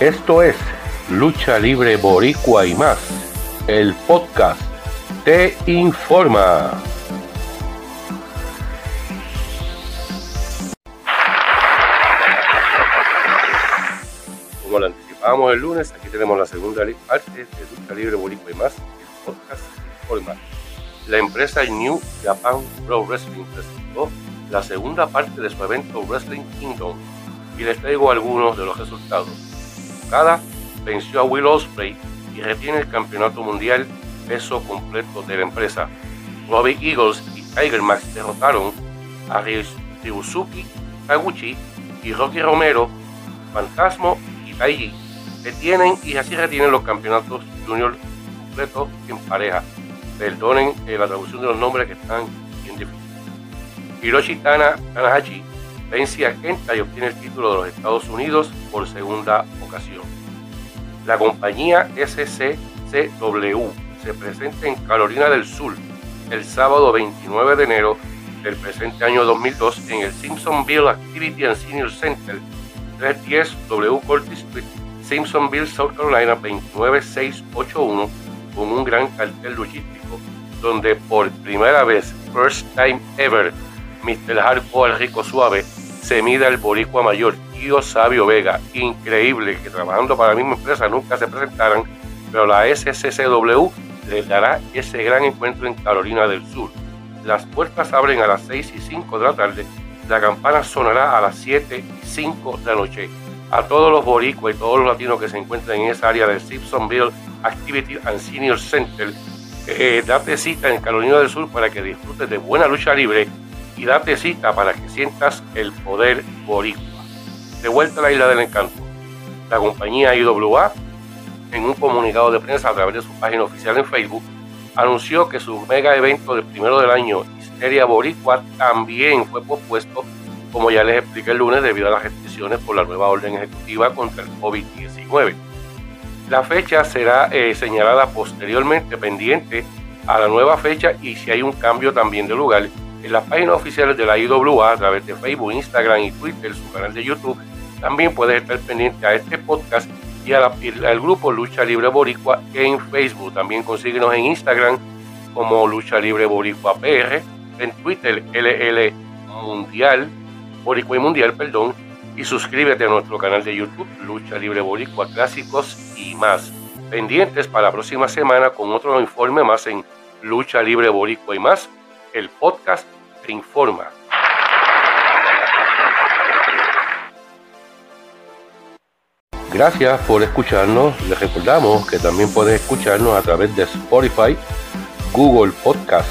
Esto es Lucha Libre Boricua y más. El podcast te informa. Como lo anticipábamos el lunes, aquí tenemos la segunda parte de Lucha Libre Boricua y más. El podcast te informa. La empresa New Japan Pro Wrestling presentó la segunda parte de su evento Wrestling Kingdom y les traigo algunos de los resultados. Venció a Will Ospreay y retiene el campeonato mundial peso completo de la empresa. Robbie Eagles y Tiger Max derrotaron a Ryusuke Taguchi y Rocky Romero, Fantasmo y Taiji, retienen y así retienen los campeonatos junior completos en pareja. Perdonen eh, la traducción de los nombres que están bien difíciles. Hiroshi Tana, Tanahashi vence a Kenta y obtiene el título de los Estados Unidos por segunda ocasión. La compañía SCCW se presenta en Carolina del Sur el sábado 29 de enero del presente año 2002 en el Simpsonville Activity and Senior Center 310 W Curtis Street, Simpsonville, South Carolina 29681 con un gran cartel logístico donde por primera vez, first time ever, Mr. Hardcore Rico Suave se mida el boricua mayor, Tío Sabio Vega. Increíble que trabajando para la misma empresa nunca se presentaran, pero la SCCW les dará ese gran encuentro en Carolina del Sur. Las puertas abren a las 6 y 5 de la tarde, la campana sonará a las 7 y 5 de la noche. A todos los boricuas y todos los latinos que se encuentran en esa área del Simpsonville Activity and Senior Center, eh, date cita en Carolina del Sur para que disfrutes de buena lucha libre y date cita para que sientas el poder boricua. De vuelta a la isla del encanto. La compañía IWA, en un comunicado de prensa a través de su página oficial en Facebook, anunció que su mega evento del primero del año, Histeria Boricua, también fue pospuesto, como ya les expliqué el lunes, debido a las restricciones por la nueva orden ejecutiva contra el COVID-19. La fecha será eh, señalada posteriormente pendiente a la nueva fecha y si hay un cambio también de lugar en las páginas oficiales de la IWA a través de Facebook, Instagram y Twitter, su canal de YouTube. También puedes estar pendiente a este podcast y al grupo Lucha Libre Boricua en Facebook. También consíguenos en Instagram como Lucha Libre Boricua PR, en Twitter LL Mundial, Boricua y Mundial, perdón, y suscríbete a nuestro canal de YouTube Lucha Libre Boricua Clásicos y más. Pendientes para la próxima semana con otro informe más en Lucha Libre Boricua y más el podcast informa. Gracias por escucharnos. Les recordamos que también puedes escucharnos a través de Spotify, Google Podcast,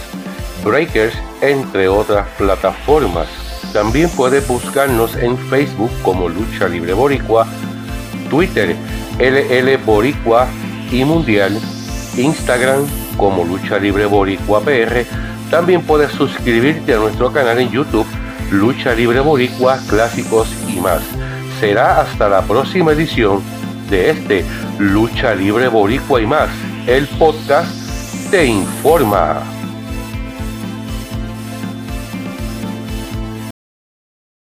Breakers, entre otras plataformas. También puedes buscarnos en Facebook como Lucha Libre Boricua, Twitter LL Boricua y Mundial, Instagram como Lucha Libre Boricua PR también puedes suscribirte a nuestro canal en YouTube, Lucha Libre Boricua, Clásicos y más. Será hasta la próxima edición de este Lucha Libre Boricua y más. El podcast te informa.